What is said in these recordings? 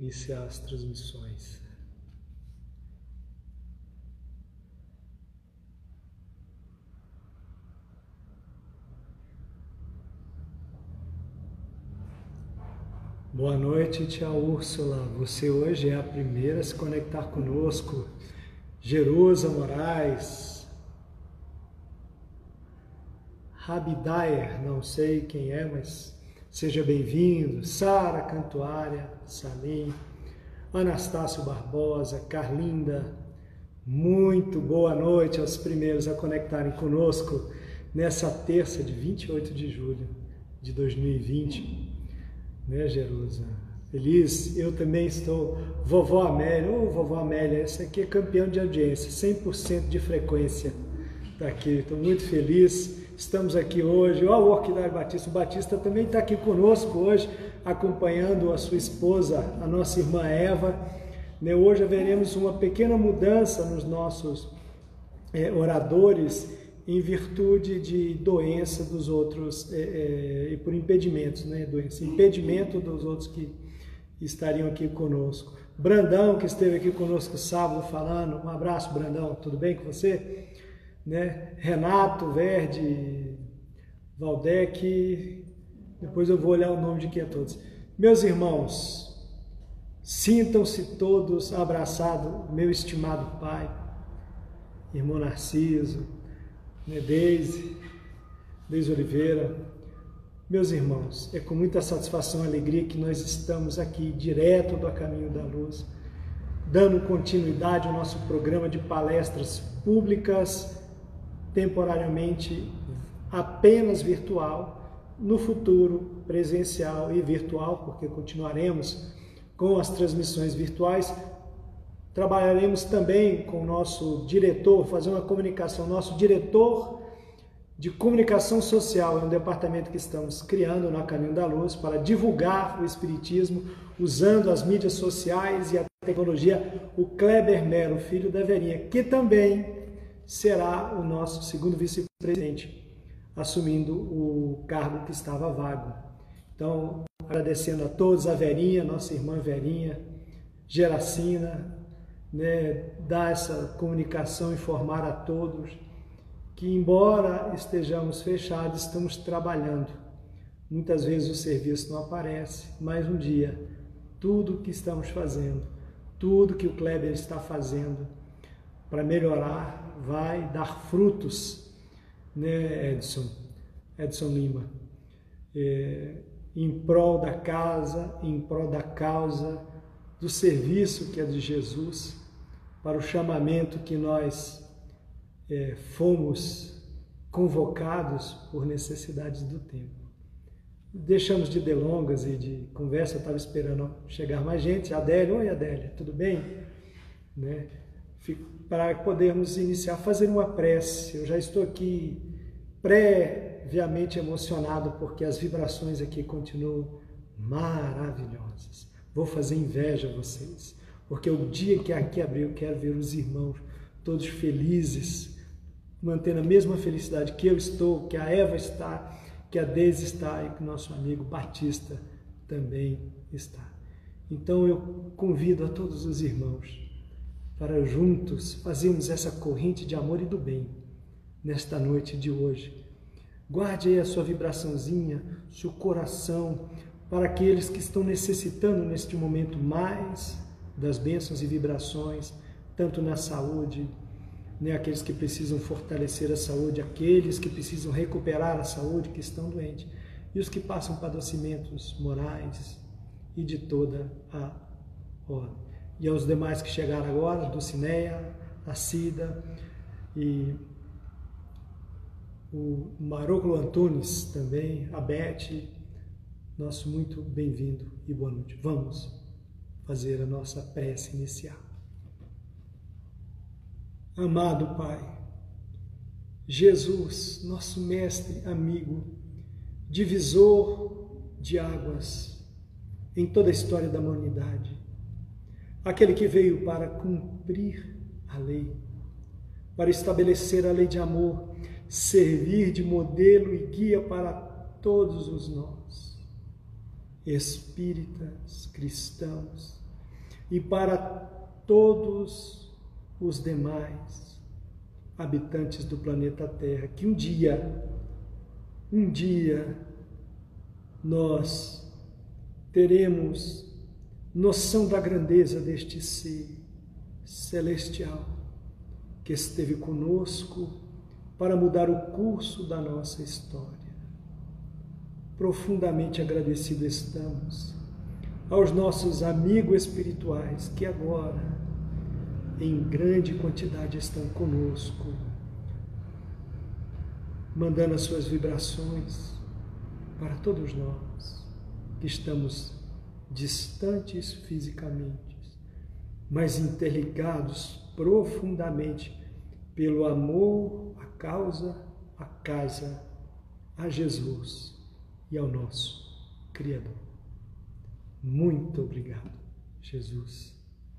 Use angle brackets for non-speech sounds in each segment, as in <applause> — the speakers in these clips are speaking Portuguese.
iniciar as transmissões. Boa noite, tia Úrsula. Você hoje é a primeira a se conectar conosco. Jerusa Moraes. Rabidayer, não sei quem é, mas Seja bem-vindo, Sara Cantuária, Salim, Anastácio Barbosa, Carlinda. Muito boa noite aos primeiros a conectarem conosco nessa terça de 28 de julho de 2020. Né, Jerusa? Feliz, eu também estou. Vovó Amélia, ô oh, vovó Amélia, essa aqui é campeão de audiência, 100% de frequência. Está aqui, estou muito feliz Estamos aqui hoje, o Orquidário Batista, o Batista também está aqui conosco hoje, acompanhando a sua esposa, a nossa irmã Eva. Né, hoje haveremos uma pequena mudança nos nossos é, oradores em virtude de doença dos outros é, é, e por impedimentos, né? Doença, impedimento dos outros que estariam aqui conosco. Brandão, que esteve aqui conosco sábado falando, um abraço, Brandão, tudo bem com você? Né? Renato Verde, Valdec, depois eu vou olhar o nome de quem é todos. Meus irmãos, sintam-se todos abraçados, meu estimado pai, irmão Narciso, né? Deise, Deise Oliveira, meus irmãos, é com muita satisfação e alegria que nós estamos aqui, direto do Caminho da Luz, dando continuidade ao nosso programa de palestras públicas temporariamente apenas virtual, no futuro presencial e virtual, porque continuaremos com as transmissões virtuais. Trabalharemos também com o nosso diretor, fazer uma comunicação, nosso diretor de comunicação social, é um departamento que estamos criando na Caminho da Luz para divulgar o Espiritismo usando as mídias sociais e a tecnologia, o Kleber Mero, filho da Verinha, que também será o nosso segundo vice-presidente, assumindo o cargo que estava vago. Então, agradecendo a todos, a Verinha, nossa irmã Verinha, Geracina, né, dar essa comunicação, informar a todos que, embora estejamos fechados, estamos trabalhando. Muitas vezes o serviço não aparece, mas um dia, tudo que estamos fazendo, tudo que o Kleber está fazendo para melhorar vai dar frutos, né, Edson? Edson Lima. É, em prol da casa, em prol da causa, do serviço que é de Jesus, para o chamamento que nós é, fomos convocados por necessidades do tempo. Deixamos de delongas e de conversa, eu estava esperando chegar mais gente. Adélia, oi Adélia, tudo bem? Né? Fico para podermos iniciar fazer uma prece. Eu já estou aqui previamente emocionado porque as vibrações aqui continuam maravilhosas. Vou fazer inveja a vocês, porque o dia que aqui abrir eu quero ver os irmãos todos felizes, mantendo a mesma felicidade que eu estou, que a Eva está, que a Deise está e que o nosso amigo Batista também está. Então eu convido a todos os irmãos para juntos fazermos essa corrente de amor e do bem nesta noite de hoje. Guarde aí a sua vibraçãozinha, seu coração, para aqueles que estão necessitando neste momento mais das bênçãos e vibrações, tanto na saúde, né, aqueles que precisam fortalecer a saúde, aqueles que precisam recuperar a saúde, que estão doentes, e os que passam padecimentos morais e de toda a ordem e aos demais que chegaram agora, Dulcineia, a Cida e o Maroclo Antunes também, a Beth, nosso muito bem-vindo e boa noite. Vamos fazer a nossa prece inicial. Amado Pai, Jesus, nosso mestre, amigo, divisor de águas em toda a história da humanidade, aquele que veio para cumprir a lei, para estabelecer a lei de amor, servir de modelo e guia para todos os nós, espíritas, cristãos, e para todos os demais habitantes do planeta Terra, que um dia, um dia, nós teremos noção da grandeza deste ser celestial que esteve conosco para mudar o curso da nossa história. Profundamente agradecido estamos aos nossos amigos espirituais que agora, em grande quantidade, estão conosco, mandando as suas vibrações para todos nós que estamos distantes fisicamente, mas interligados profundamente pelo amor à causa, à casa, a Jesus e ao nosso Criador. Muito obrigado, Jesus.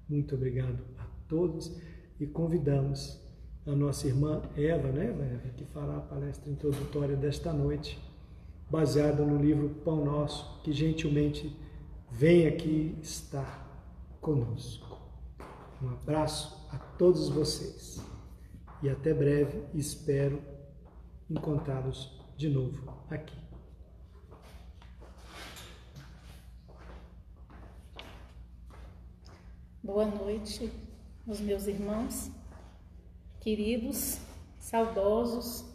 Muito obrigado a todos e convidamos a nossa irmã Eva, né, Eva, que fará a palestra introdutória desta noite, baseada no livro Pão Nosso, que gentilmente vem aqui estar conosco. Um abraço a todos vocês e até breve espero encontrá-los de novo aqui. Boa noite aos meus irmãos, queridos, saudosos,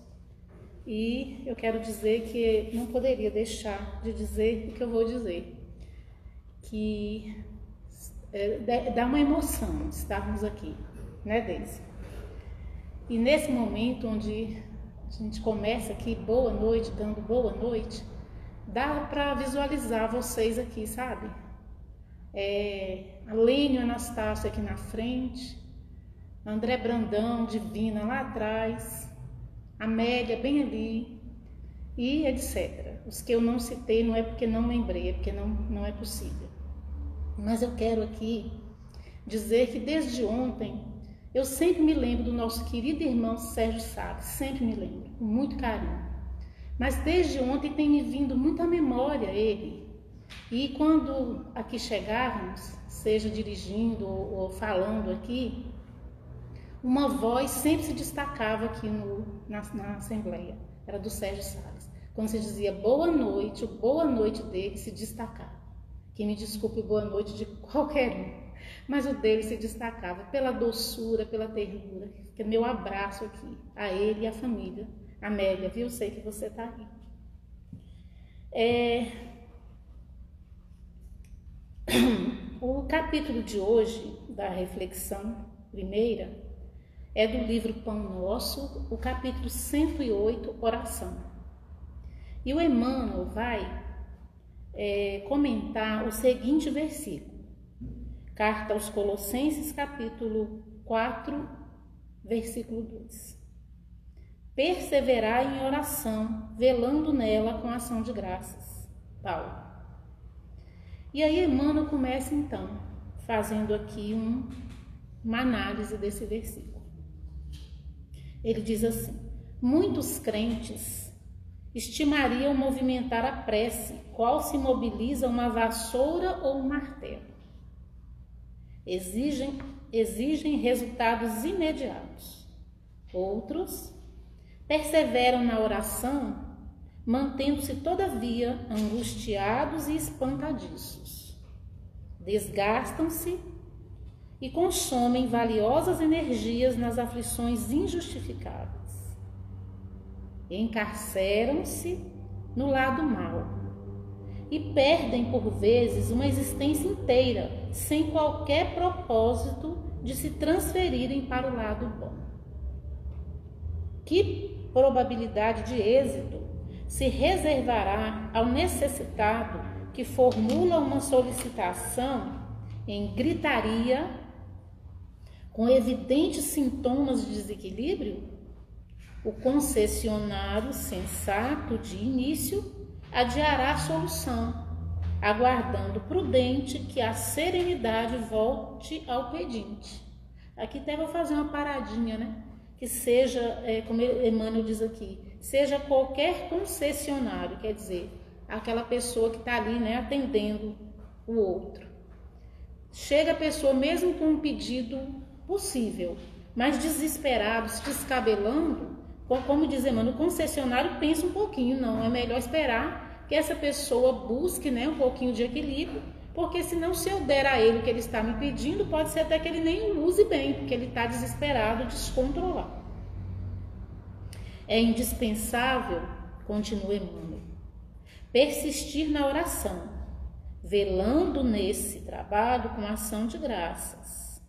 e eu quero dizer que não poderia deixar de dizer o que eu vou dizer que é, dá uma emoção estarmos aqui, né, Deise? E nesse momento onde a gente começa aqui, boa noite, dando boa noite, dá para visualizar vocês aqui, sabe? É, a Lênio Anastácio aqui na frente, André Brandão, Divina lá atrás, Amélia bem ali, e etc. Os que eu não citei não é porque não lembrei, é porque não, não é possível. Mas eu quero aqui dizer que desde ontem eu sempre me lembro do nosso querido irmão Sérgio Salles, sempre me lembro, com muito carinho. Mas desde ontem tem me vindo muita memória ele. E quando aqui chegávamos, seja dirigindo ou, falando aqui, uma voz sempre se destacava aqui no, na, na Assembleia, era do Sérgio Salles. Quando se dizia boa noite, o boa noite dele se destacava. Que me desculpe boa noite de <laughs> qualquer um. Mas o dele se destacava pela doçura, pela ternura. Que é meu abraço aqui a ele e a família. Amélia, viu? Sei que você está aí. É... <clears throat> O capítulo de hoje da reflexão primeira é do livro Pão Nosso, o capítulo 108, Oração. E o Emmanuel vai é, comentar o seguinte versículo. Carta aos Colossenses, capítulo 4, versículo 2. Perseverar em oração, velando nela com ação de graças. Paulo. E aí Emmanuel começa então, fazendo aqui um, uma análise desse versículo. Ele diz assim: Muitos crentes estimariam movimentar a prece, qual se mobiliza uma vassoura ou um martelo. Exigem, exigem resultados imediatos. Outros perseveram na oração, mantendo-se todavia angustiados e espantadiços. Desgastam-se e consomem valiosas energias nas aflições injustificáveis encarceram-se no lado mal e perdem por vezes uma existência inteira sem qualquer propósito de se transferirem para o lado bom. Que probabilidade de êxito se reservará ao necessitado que formula uma solicitação em gritaria, com evidentes sintomas de desequilíbrio? O concessionário sensato de início adiará a solução, aguardando prudente que a serenidade volte ao pedinte. Aqui até vou fazer uma paradinha, né? Que seja, é, como Emmanuel diz aqui, seja qualquer concessionário, quer dizer, aquela pessoa que está ali, né, atendendo o outro. chega a pessoa mesmo com um pedido possível, mas desesperado, se descabelando, como diz Emmanuel, o concessionário pensa um pouquinho, não, é melhor esperar que essa pessoa busque né, um pouquinho de equilíbrio, porque senão se eu der a ele o que ele está me pedindo, pode ser até que ele nem use bem, porque ele está desesperado, descontrolado. É indispensável, continua Emmanuel, persistir na oração, velando nesse trabalho com ação de graças.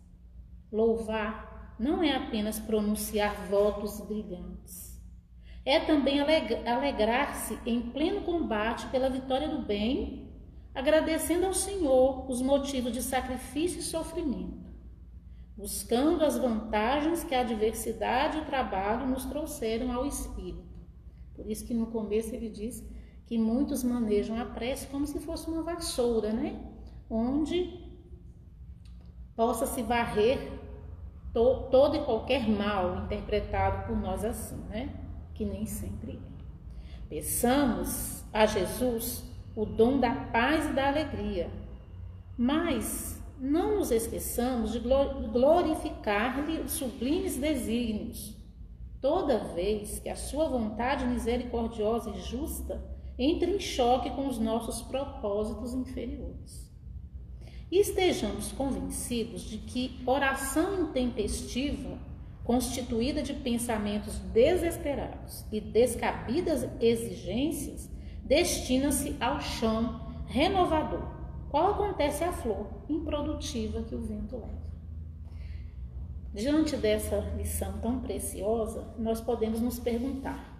Louvar não é apenas pronunciar votos brilhantes, é também alegrar-se em pleno combate pela vitória do bem, agradecendo ao Senhor os motivos de sacrifício e sofrimento buscando as vantagens que a adversidade e o trabalho nos trouxeram ao espírito. Por isso que no começo ele diz que muitos manejam a prece como se fosse uma vassoura, né? Onde possa se varrer to todo e qualquer mal interpretado por nós assim, né? Que nem sempre é. Peçamos a Jesus o dom da paz e da alegria, mas não nos esqueçamos de glorificar-lhe os sublimes desígnios, toda vez que a sua vontade misericordiosa e justa entre em choque com os nossos propósitos inferiores. E estejamos convencidos de que oração intempestiva, constituída de pensamentos desesperados e descabidas exigências, destina-se ao chão renovador qual acontece à flor improdutiva que o vento leva. Diante dessa lição tão preciosa, nós podemos nos perguntar,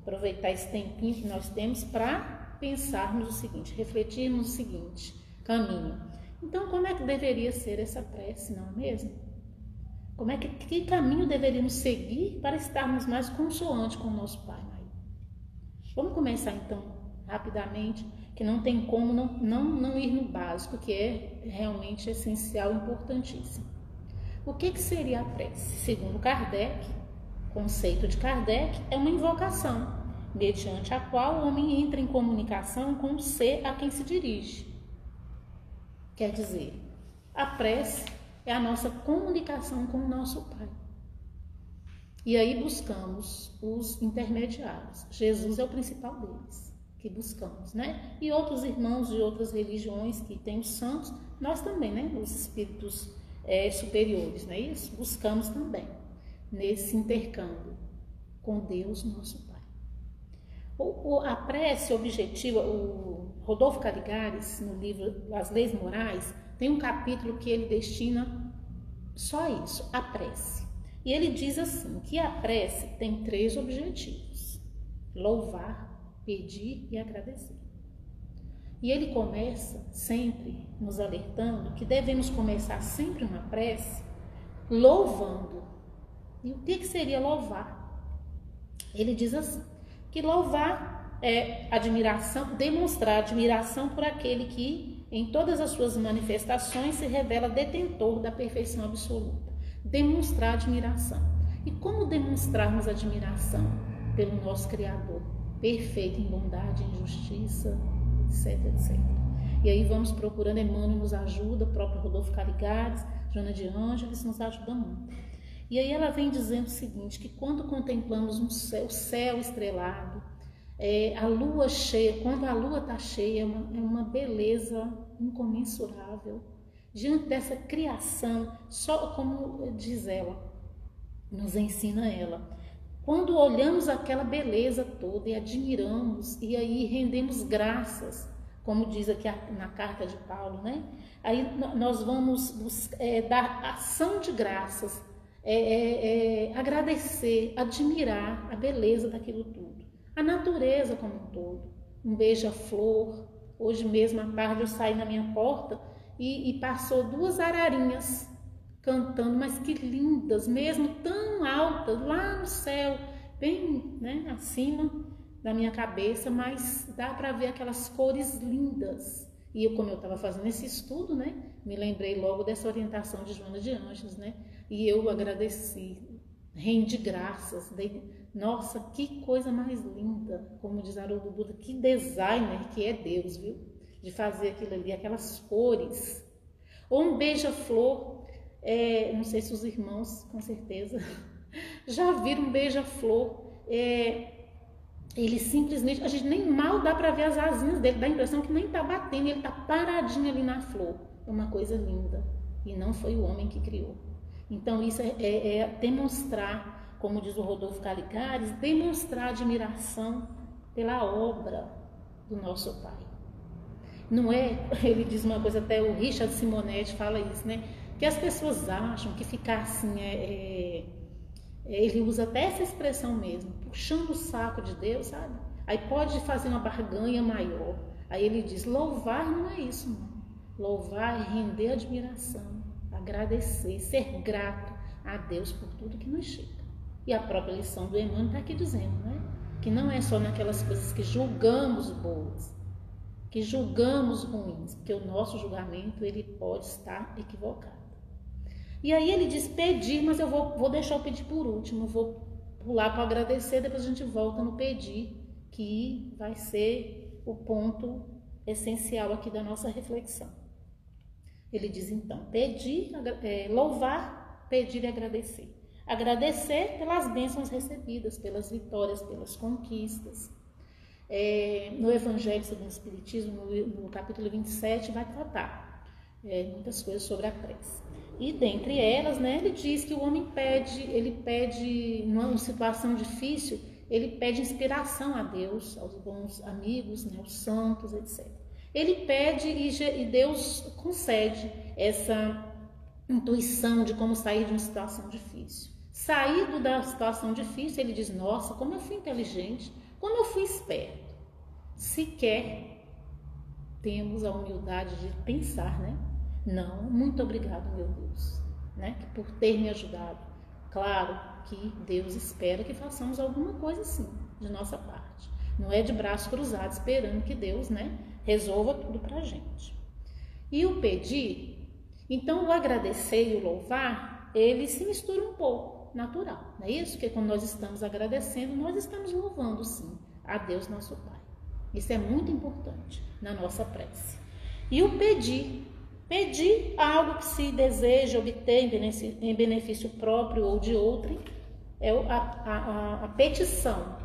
aproveitar esse tempinho que nós temos para pensarmos o seguinte, refletirmos o seguinte caminho. Então, como é que deveria ser essa prece, não é mesmo? Como é que, que caminho deveríamos seguir para estarmos mais consoantes com o nosso Pai? Vamos começar então, rapidamente, que não tem como não, não, não ir no básico, que é realmente essencial, importantíssimo. O que, que seria a prece? Segundo Kardec, conceito de Kardec é uma invocação, mediante a qual o homem entra em comunicação com o ser a quem se dirige. Quer dizer, a prece é a nossa comunicação com o nosso Pai. E aí buscamos os intermediários. Jesus é o principal deles que buscamos, né? E outros irmãos de outras religiões que têm os santos, nós também, né? Os espíritos é, superiores, não é isso? Buscamos também nesse intercâmbio com Deus, nosso Pai. O, o, a prece objetiva, o Rodolfo Caligares, no livro As Leis Morais, tem um capítulo que ele destina só isso, a prece. E ele diz assim, que a prece tem três objetivos: louvar, pedir e agradecer. E ele começa sempre nos alertando que devemos começar sempre uma prece louvando. E o que, seria louvar? Ele diz assim: que louvar é admiração, demonstrar admiração por aquele que, em todas as suas manifestações, se revela detentor da perfeição absoluta. Demonstrar admiração. E como demonstrarmos admiração pelo nosso Criador? perfeito em bondade, em justiça, etc, etc. E aí vamos procurando, Emmanuel nos ajuda, o próprio Rodolfo Caligares, Joana de Ângeles nos ajuda muito. E aí ela vem dizendo o seguinte, que quando contemplamos um céu, o céu estrelado, é, a lua cheia, quando a lua está cheia, é uma, é uma beleza incomensurável. Diante dessa criação, só como diz ela, nos ensina ela, quando olhamos aquela beleza toda e admiramos, e aí rendemos graças, como diz aqui na carta de Paulo, né? Aí nós vamos é, dar ação de graças, é, é, é, agradecer, admirar a beleza daquilo tudo. A natureza como um todo. Um beija-flor. Hoje mesmo à tarde eu saí na minha porta e, e passou duas ararinhas cantando, mas que lindas, mesmo tão altas, lá no céu, bem né, acima da minha cabeça, mas dá para ver aquelas cores lindas. E eu, como eu estava fazendo esse estudo, né, me lembrei logo dessa orientação de Joana de Anjos, né, e eu agradeci, rendi graças, dei, nossa, que coisa mais linda, como diz Haroldo Buda, que designer que é Deus, viu? De fazer aquilo ali, aquelas cores Ou um beija-flor, é, não sei se os irmãos, com certeza, <laughs> já viram um beija-flor. É, ele simplesmente, a gente nem mal dá para ver as asinhas dele, dá a impressão que nem está batendo, ele está paradinho ali na flor. É uma coisa linda. E não foi o homem que criou. Então, isso é, é, é demonstrar, como diz o Rodolfo Caligares, demonstrar admiração pela obra do nosso Pai. Não é, <laughs> ele diz uma coisa, até o Richard Simonetti fala isso, né? Que as pessoas acham que ficar assim é, é, é ele usa até essa expressão mesmo, puxando o saco de Deus, sabe? Aí pode fazer uma barganha maior. Aí ele diz: louvar não é isso. Louvar é render admiração, agradecer, ser grato a Deus por tudo que nos chega. E a própria lição do Emmanuel está aqui dizendo, né? Que não é só naquelas coisas que julgamos boas, que julgamos ruins, porque o nosso julgamento ele pode estar equivocado. E aí ele diz pedir, mas eu vou, vou deixar o pedir por último, vou pular para agradecer, depois a gente volta no pedir, que vai ser o ponto essencial aqui da nossa reflexão. Ele diz então: pedir, é, louvar, pedir e agradecer. Agradecer pelas bênçãos recebidas, pelas vitórias, pelas conquistas. É, no Evangelho segundo o Espiritismo, no, no capítulo 27, vai tratar é, muitas coisas sobre a prece. E dentre elas, né, ele diz que o homem pede, ele pede, numa situação difícil, ele pede inspiração a Deus, aos bons amigos, né, aos santos, etc. Ele pede e Deus concede essa intuição de como sair de uma situação difícil. Saído da situação difícil, ele diz: Nossa, como eu fui inteligente, como eu fui esperto. Sequer temos a humildade de pensar, né? Não, muito obrigado, meu Deus, né? Por ter me ajudado. Claro que Deus espera que façamos alguma coisa sim, de nossa parte. Não é de braços cruzados esperando que Deus, né, resolva tudo pra gente. E o pedir, então o agradecer e o louvar, ele se mistura um pouco, natural, não é isso? Porque quando nós estamos agradecendo, nós estamos louvando sim a Deus nosso Pai. Isso é muito importante na nossa prece. E o pedir, Pedir algo que se deseja obter em benefício próprio ou de outrem é a, a, a petição.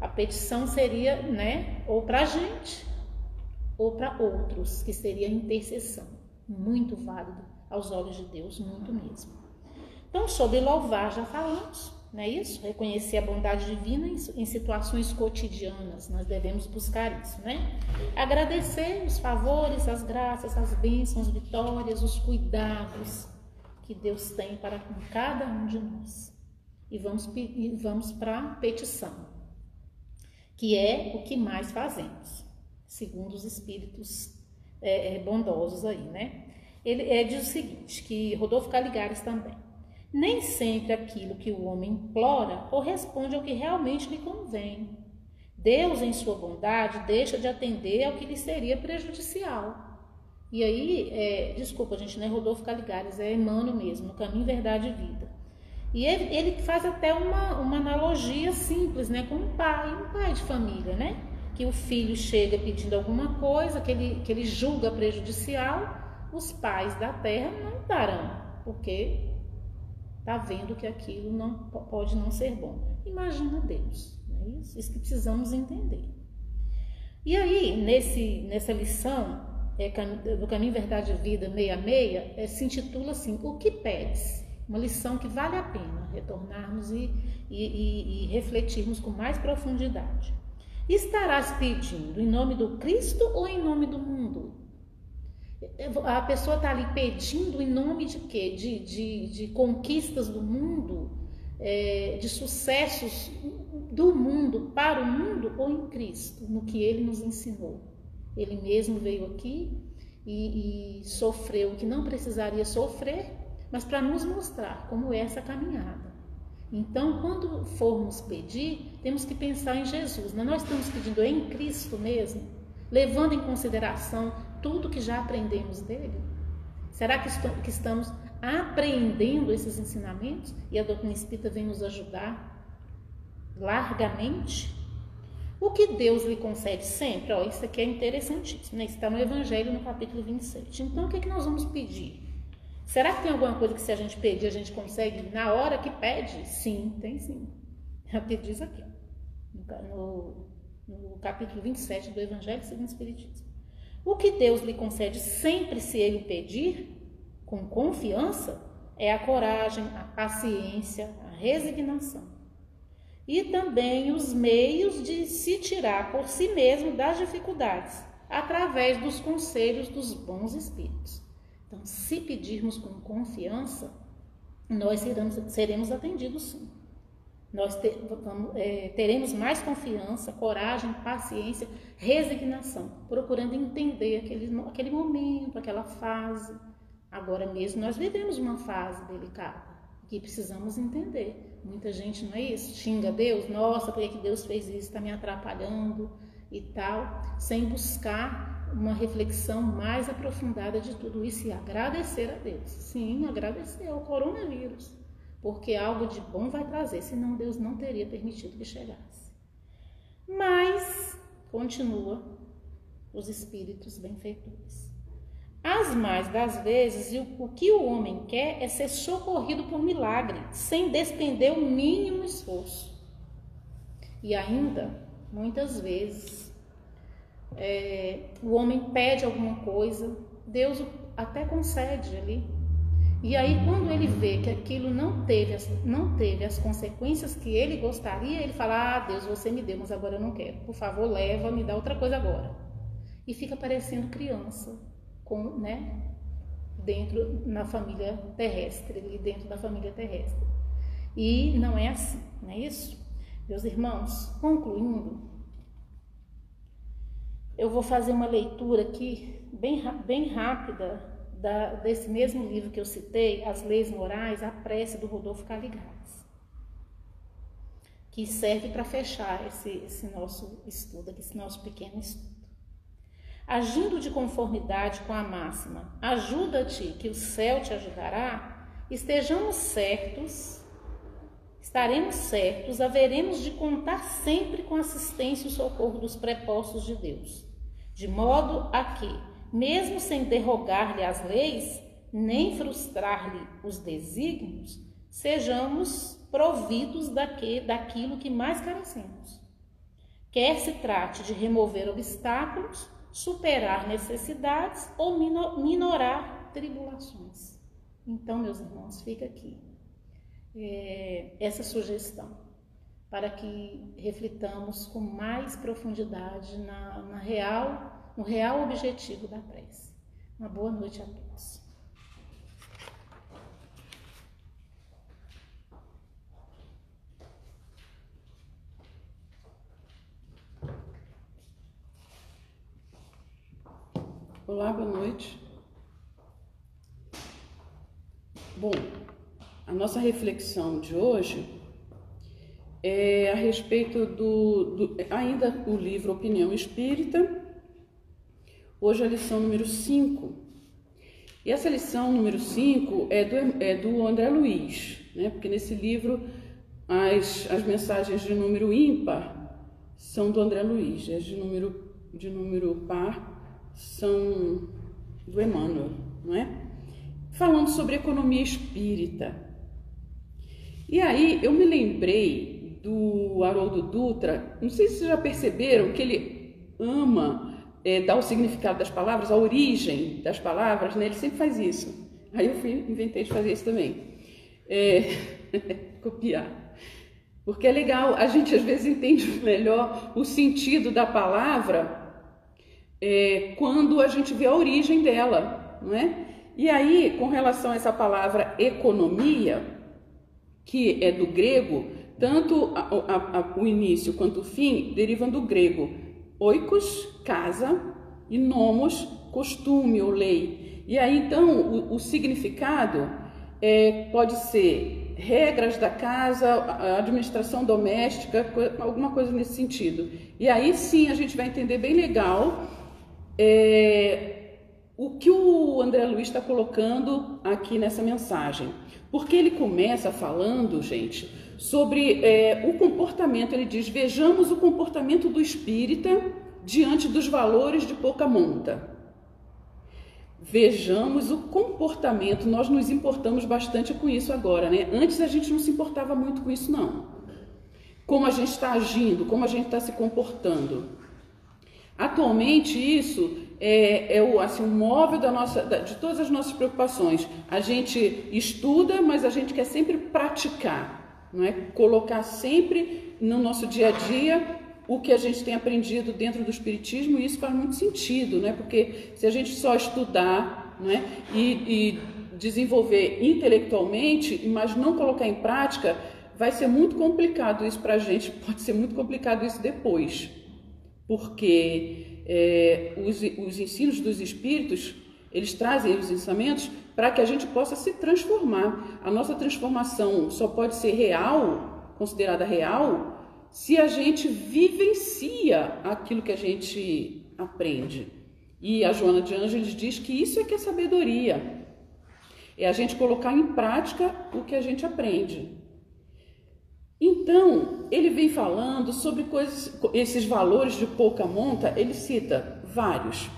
A petição seria, né, ou para a gente ou para outros, que seria a intercessão. Muito válido aos olhos de Deus, muito mesmo. Então, sobre louvar já falamos. Não é isso? Reconhecer a bondade divina em situações cotidianas. Nós devemos buscar isso, né? Agradecer os favores, as graças, as bênçãos, as vitórias, os cuidados que Deus tem para com cada um de nós. E vamos, vamos para a petição, que é o que mais fazemos, segundo os espíritos é, é, bondosos aí, né? Ele é, diz o seguinte, que Rodolfo Caligares também nem sempre aquilo que o homem implora corresponde ao que realmente lhe convém. Deus, em sua bondade, deixa de atender ao que lhe seria prejudicial. E aí, é, desculpa, gente, não é Rodolfo Caligares, é Emmanuel mesmo, no Caminho, Verdade e Vida. E ele, ele faz até uma, uma analogia simples, né, com um pai, um pai de família, né? Que o filho chega pedindo alguma coisa que ele, que ele julga prejudicial, os pais da terra não darão, porque está vendo que aquilo não pode não ser bom. Imagina Deus, é isso? Isso que precisamos entender. E aí, nesse, nessa lição é, do Caminho Verdade e Vida 66, é, se intitula assim, O que pedes? Uma lição que vale a pena retornarmos e, e, e, e refletirmos com mais profundidade. Estarás pedindo em nome do Cristo ou em nome do mundo? A pessoa está ali pedindo em nome de quê? De, de, de conquistas do mundo, é, de sucessos do mundo para o mundo ou em Cristo, no que ele nos ensinou. Ele mesmo veio aqui e, e sofreu o que não precisaria sofrer, mas para nos mostrar como é essa caminhada. Então, quando formos pedir, temos que pensar em Jesus. Né? Nós estamos pedindo em Cristo mesmo, levando em consideração tudo que já aprendemos dele? Será que, que estamos aprendendo esses ensinamentos e a doutrina espírita vem nos ajudar largamente? O que Deus lhe concede sempre, ó, isso aqui é interessantíssimo, né? Está no Evangelho, no capítulo 27. Então, o que, é que nós vamos pedir? Será que tem alguma coisa que se a gente pedir, a gente consegue na hora que pede? Sim, tem sim. A Pedro diz aqui, no, no capítulo 27 do Evangelho segundo o Espiritismo. O que Deus lhe concede sempre se ele pedir, com confiança, é a coragem, a paciência, a resignação e também os meios de se tirar por si mesmo das dificuldades, através dos conselhos dos bons espíritos. Então, se pedirmos com confiança, nós seremos, seremos atendidos sim. Nós ter, vamos, é, teremos mais confiança, coragem, paciência, resignação, procurando entender aquele, aquele momento, aquela fase. Agora mesmo nós vivemos uma fase delicada que precisamos entender. Muita gente, não é isso? Xinga Deus, nossa, por que Deus fez isso? Está me atrapalhando e tal, sem buscar uma reflexão mais aprofundada de tudo isso e agradecer a Deus. Sim, agradecer ao coronavírus, porque algo de bom vai trazer, senão Deus não teria permitido que chegasse. Mas, continua, os espíritos benfeitores. As mais das vezes, o que o homem quer é ser socorrido por milagre, sem despender o mínimo esforço. E ainda, muitas vezes, é, o homem pede alguma coisa, Deus até concede ali. E aí, quando ele vê que aquilo não teve, as, não teve as consequências que ele gostaria, ele fala: Ah, Deus, você me deu, mas agora eu não quero. Por favor, leva, me dá outra coisa agora. E fica parecendo criança com, né, dentro na família terrestre, ali dentro da família terrestre. E não é assim, não é isso? Meus irmãos, concluindo, eu vou fazer uma leitura aqui bem, bem rápida da, desse mesmo livro que eu citei, As Leis Morais, a prece do Rodolfo Caligares, que serve para fechar esse, esse nosso estudo, esse nosso pequeno estudo. Agindo de conformidade com a máxima, ajuda-te que o céu te ajudará, estejamos certos, estaremos certos, haveremos de contar sempre com a assistência e o socorro dos prepostos de Deus, de modo a que, mesmo sem derrogar-lhe as leis, nem frustrar-lhe os desígnios, sejamos providos daquilo que mais carecemos. Quer se trate de remover obstáculos, superar necessidades ou minorar tribulações. Então, meus irmãos, fica aqui é, essa sugestão para que reflitamos com mais profundidade na, na real, no real objetivo da prece. Uma boa noite a todos. Olá, boa noite. Bom, a nossa reflexão de hoje é a respeito do, do ainda o livro Opinião Espírita. Hoje a lição número 5. E essa lição número 5 é do, é do André Luiz, né? porque nesse livro as, as mensagens de número ímpar são do André Luiz, as de número, de número par são do Emmanuel, não é? Falando sobre economia espírita. E aí eu me lembrei do Haroldo Dutra, não sei se vocês já perceberam que ele ama é, dar o significado das palavras, a origem das palavras, né? Ele sempre faz isso. Aí eu fui, inventei de fazer isso também. É, <laughs> copiar. Porque é legal, a gente às vezes entende melhor o sentido da palavra é, quando a gente vê a origem dela, não é? E aí, com relação a essa palavra economia, que é do grego, tanto a, a, a, o início quanto o fim derivam do grego oikos, casa, e nomos, costume ou lei. E aí, então, o, o significado é, pode ser regras da casa, administração doméstica, alguma coisa nesse sentido. E aí sim a gente vai entender bem legal é, o que o André Luiz está colocando aqui nessa mensagem. Porque ele começa falando, gente, sobre é, o comportamento. Ele diz: vejamos o comportamento do espírita diante dos valores de pouca monta. Vejamos o comportamento. Nós nos importamos bastante com isso agora, né? Antes a gente não se importava muito com isso, não. Como a gente está agindo, como a gente está se comportando. Atualmente isso é, é o assim, um móvel da nossa, de todas as nossas preocupações. A gente estuda, mas a gente quer sempre praticar, não é? Colocar sempre no nosso dia a dia o que a gente tem aprendido dentro do espiritismo e isso faz muito sentido, né? Porque se a gente só estudar, não é? E, e desenvolver intelectualmente, mas não colocar em prática, vai ser muito complicado isso para a gente. <laughs> Pode ser muito complicado isso depois, porque é, os, os ensinos dos espíritos, eles trazem os ensinamentos para que a gente possa se transformar. A nossa transformação só pode ser real, considerada real, se a gente vivencia aquilo que a gente aprende. E a Joana de Ângeles diz que isso é que é sabedoria. É a gente colocar em prática o que a gente aprende. Então, ele vem falando sobre coisas, esses valores de pouca monta, ele cita vários.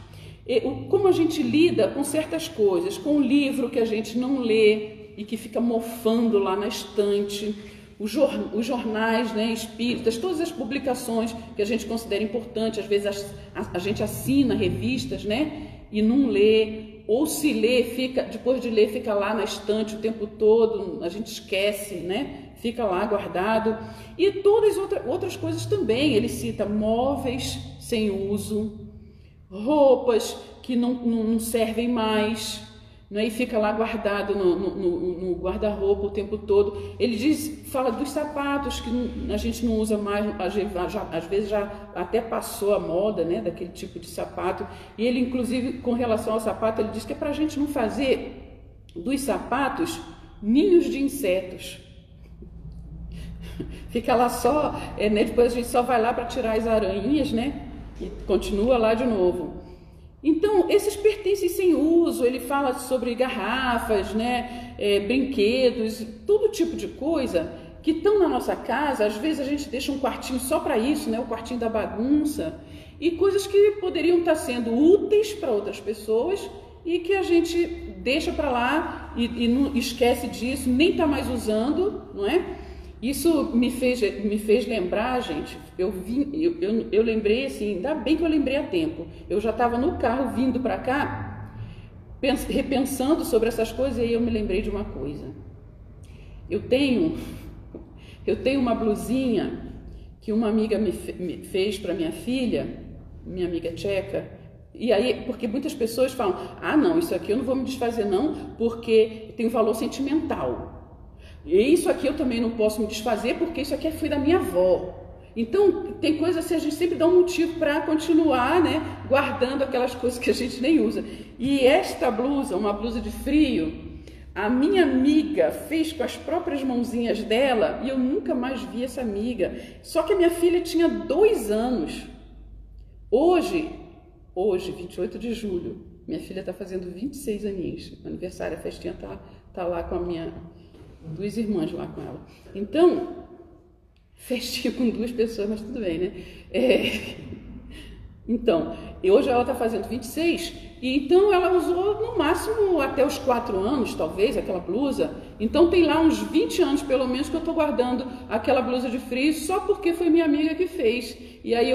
Como a gente lida com certas coisas, com um livro que a gente não lê e que fica mofando lá na estante, os jornais né, espíritas, todas as publicações que a gente considera importante, às vezes a, a, a gente assina revistas né, e não lê, ou se lê, fica, depois de ler, fica lá na estante o tempo todo, a gente esquece, né? fica lá guardado. E todas outra, outras coisas também. Ele cita móveis sem uso, roupas que não, não, não servem mais, né, e fica lá guardado no, no, no guarda-roupa o tempo todo. Ele diz, fala dos sapatos que a gente não usa mais, já, às vezes já até passou a moda né, daquele tipo de sapato. E ele, inclusive, com relação ao sapato, ele diz que é para a gente não fazer dos sapatos ninhos de insetos. Fica lá só, é, né? depois a gente só vai lá para tirar as aranhas, né? E continua lá de novo. Então, esses pertences sem uso, ele fala sobre garrafas, né? É, brinquedos, todo tipo de coisa que estão na nossa casa. Às vezes a gente deixa um quartinho só para isso, né? O quartinho da bagunça. E coisas que poderiam estar sendo úteis para outras pessoas e que a gente deixa para lá e, e não esquece disso, nem está mais usando, não é? Isso me fez, me fez lembrar, gente, eu, eu, eu, eu lembrei assim, ainda bem que eu lembrei a tempo. Eu já estava no carro vindo para cá, pens, repensando sobre essas coisas, e aí eu me lembrei de uma coisa. Eu tenho, eu tenho uma blusinha que uma amiga me, me fez para minha filha, minha amiga tcheca, e aí, porque muitas pessoas falam, ah não, isso aqui eu não vou me desfazer não, porque tem um valor sentimental. E isso aqui eu também não posso me desfazer porque isso aqui foi da minha avó. Então, tem coisas assim, a gente sempre dá um motivo para continuar, né, guardando aquelas coisas que a gente nem usa. E esta blusa, uma blusa de frio, a minha amiga fez com as próprias mãozinhas dela e eu nunca mais vi essa amiga. Só que a minha filha tinha dois anos. Hoje, hoje, 28 de julho, minha filha está fazendo 26 aninhos. aniversário, a festinha tá, tá lá com a minha duas irmãs lá com ela. Então, <laughs> festinha com duas pessoas, mas tudo bem, né? É... <laughs> Então, hoje ela está fazendo 26, e então ela usou no máximo até os 4 anos, talvez, aquela blusa. Então tem lá uns 20 anos, pelo menos, que eu estou guardando aquela blusa de frio só porque foi minha amiga que fez. E aí,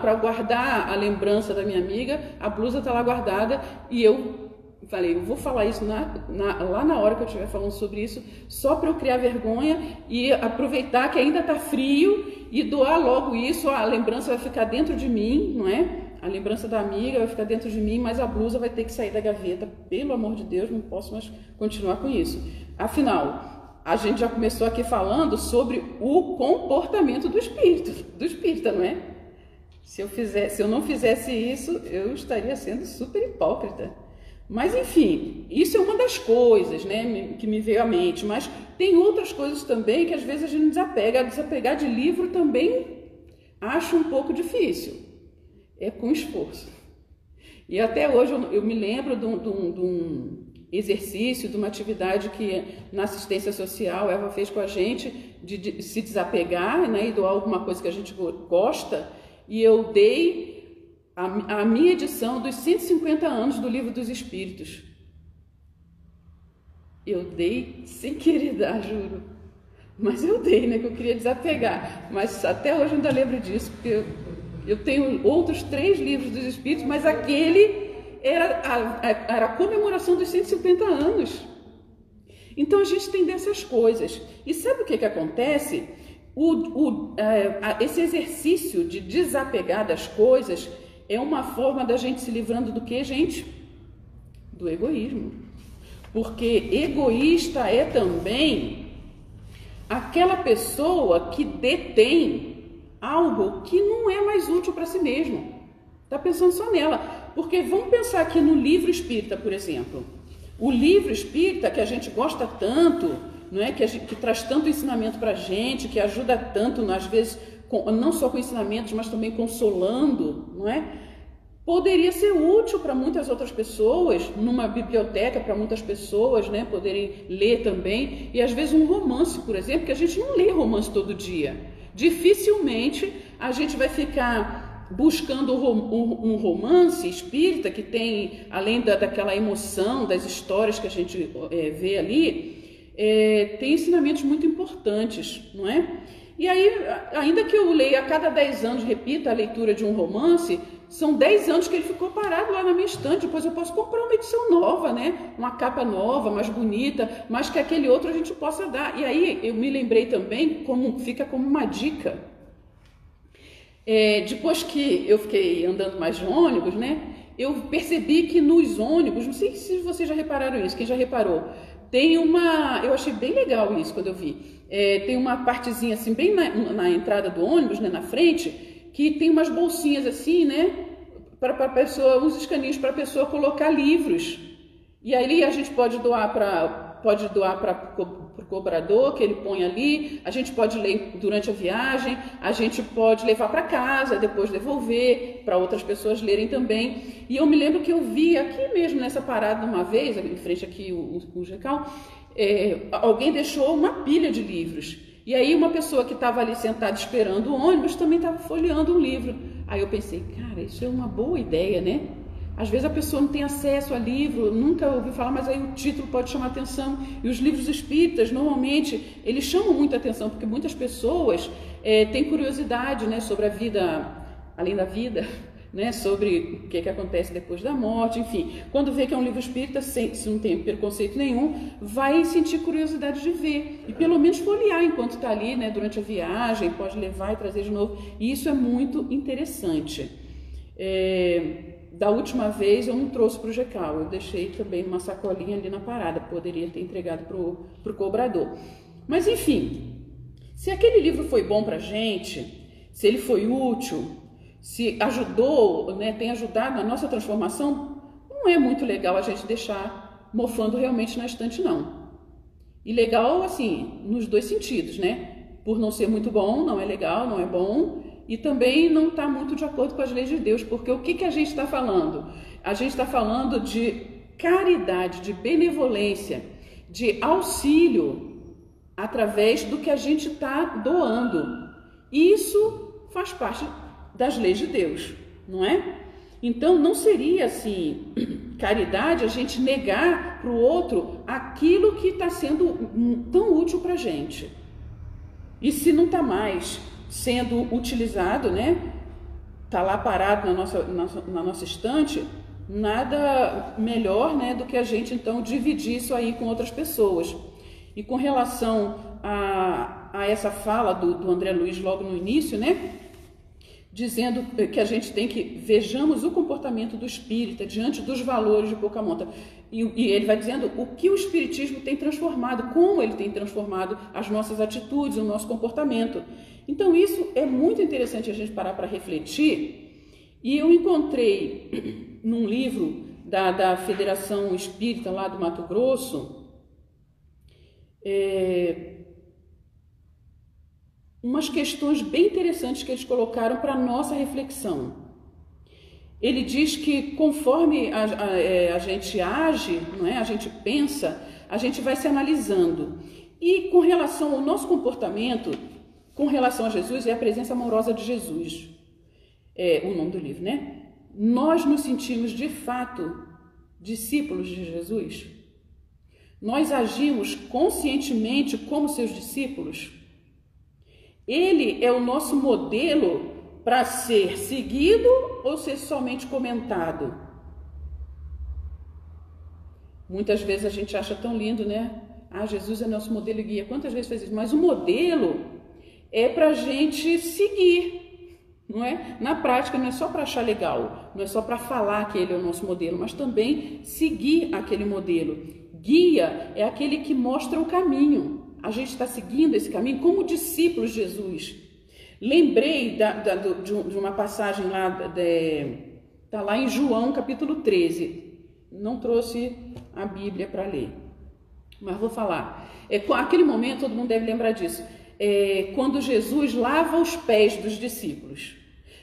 para guardar a lembrança da minha amiga, a blusa está lá guardada e eu falei, eu vou falar isso na, na, lá na hora que eu estiver falando sobre isso, só para eu criar vergonha e aproveitar que ainda está frio e doar logo isso, a lembrança vai ficar dentro de mim, não é? A lembrança da amiga vai ficar dentro de mim, mas a blusa vai ter que sair da gaveta. Pelo amor de Deus, não posso mais continuar com isso. Afinal, a gente já começou aqui falando sobre o comportamento do espírito, do espírita, não é? Se eu, fizesse, se eu não fizesse isso, eu estaria sendo super hipócrita. Mas enfim, isso é uma das coisas né, que me veio à mente. Mas tem outras coisas também que às vezes a gente desapega. Desapegar de livro também acho um pouco difícil. É com esforço. E até hoje eu, eu me lembro de um, de, um, de um, exercício, de uma atividade que na assistência social Eva fez com a gente, de, de se desapegar né, e doar alguma coisa que a gente gosta. E eu dei a, a minha edição dos 150 anos do Livro dos Espíritos. Eu dei sem querer dar, juro. Mas eu dei, né? Que eu queria desapegar. Mas até hoje eu ainda lembro disso, porque eu, eu tenho outros três livros dos Espíritos, mas aquele era a, era a comemoração dos 150 anos. Então a gente tem dessas coisas. E sabe o que, que acontece? O, o, é, esse exercício de desapegar das coisas é uma forma da gente se livrando do que, gente? Do egoísmo. Porque egoísta é também aquela pessoa que detém algo que não é mais útil para si mesmo. Está pensando só nela. Porque vamos pensar aqui no livro espírita, por exemplo. O livro espírita que a gente gosta tanto, não é? que, gente, que traz tanto ensinamento para a gente, que ajuda tanto, às vezes, com, não só com ensinamentos, mas também consolando, não é? poderia ser útil para muitas outras pessoas, numa biblioteca para muitas pessoas, né, poderem ler também. E às vezes um romance, por exemplo, que a gente não lê romance todo dia. Dificilmente a gente vai ficar buscando um romance espírita que tem, além da, daquela emoção, das histórias que a gente é, vê ali, é, tem ensinamentos muito importantes, não é? E aí, ainda que eu leia a cada 10 anos, repita a leitura de um romance, são 10 anos que ele ficou parado lá na minha estante. Depois eu posso comprar uma edição nova, né? Uma capa nova, mais bonita, mas que aquele outro a gente possa dar. E aí eu me lembrei também, como fica como uma dica. É, depois que eu fiquei andando mais de ônibus, né? Eu percebi que nos ônibus, não sei se vocês já repararam isso, quem já reparou, tem uma. Eu achei bem legal isso quando eu vi. É, tem uma partezinha assim, bem na, na entrada do ônibus, né, na frente, que tem umas bolsinhas assim, né? Para a pessoa, uns escaninhos para a pessoa colocar livros. E aí a gente pode doar para pode doar para o cobrador, que ele põe ali, a gente pode ler durante a viagem, a gente pode levar para casa, depois devolver para outras pessoas lerem também. E eu me lembro que eu vi aqui mesmo nessa parada uma vez, em frente aqui o, Gecal, é, alguém deixou uma pilha de livros. E aí uma pessoa que estava ali sentada esperando o ônibus também estava folheando um livro. Aí eu pensei, cara, isso é uma boa ideia, né? Às vezes a pessoa não tem acesso a livro, nunca ouviu falar, mas aí o título pode chamar atenção. E os livros espíritas, normalmente, eles chamam muita atenção, porque muitas pessoas é, têm curiosidade né, sobre a vida, além da vida, <laughs> né, sobre o que, que acontece depois da morte, enfim. Quando vê que é um livro espírita, sem, se não tem preconceito nenhum, vai sentir curiosidade de ver e pelo menos folhear enquanto está ali, né, durante a viagem, pode levar e trazer de novo. E isso é muito interessante. É, da última vez eu não trouxe para o GECAL, eu deixei também numa sacolinha ali na parada, poderia ter entregado para o cobrador. Mas enfim, se aquele livro foi bom para gente, se ele foi útil, se ajudou, né, tem ajudado na nossa transformação, não é muito legal a gente deixar mofando realmente na estante, não. E legal, assim, nos dois sentidos, né? Por não ser muito bom, não é legal, não é bom, e também não está muito de acordo com as leis de Deus, porque o que, que a gente está falando? A gente está falando de caridade, de benevolência, de auxílio através do que a gente está doando. Isso faz parte das leis de Deus, não é? Então não seria assim <clears throat> caridade a gente negar para o outro aquilo que está sendo tão útil para a gente. E se não está mais sendo utilizado, né? Está lá parado na nossa, na, na nossa estante, nada melhor né, do que a gente então dividir isso aí com outras pessoas. E com relação a, a essa fala do, do André Luiz logo no início, né? dizendo que a gente tem que vejamos o comportamento do espírita diante dos valores de pouca monta. E, e, ele vai dizendo o que o espiritismo tem transformado, como ele tem transformado as nossas atitudes, o nosso comportamento. Então isso é muito interessante a gente parar para refletir. E eu encontrei <clears throat> num livro da, da Federação Espírita lá do Mato Grosso, é, umas questões bem interessantes que eles colocaram para nossa reflexão. ele diz que conforme a, a, é, a, gente age, não é? a gente pensa, a gente vai se analisando. E com relação ao nosso comportamento, com relação a Jesus, é a presença amorosa de Jesus. É o nome do livro, né? Nós nos sentimos de fato discípulos de Jesus? Nós agimos conscientemente como seus discípulos? Ele é o nosso modelo para ser seguido ou ser somente comentado? Muitas vezes a gente acha tão lindo, né? Ah, Jesus é nosso modelo e guia. Quantas vezes faz isso? Mas o modelo é para a gente seguir, não é? Na prática, não é só para achar legal, não é só para falar que ele é o nosso modelo, mas também seguir aquele modelo. Guia é aquele que mostra o caminho a gente está seguindo esse caminho como discípulos de Jesus. Lembrei da, da, de uma passagem lá, está lá em João capítulo 13. Não trouxe a Bíblia para ler, mas vou falar. É, aquele momento, todo mundo deve lembrar disso. É, quando Jesus lava os pés dos discípulos.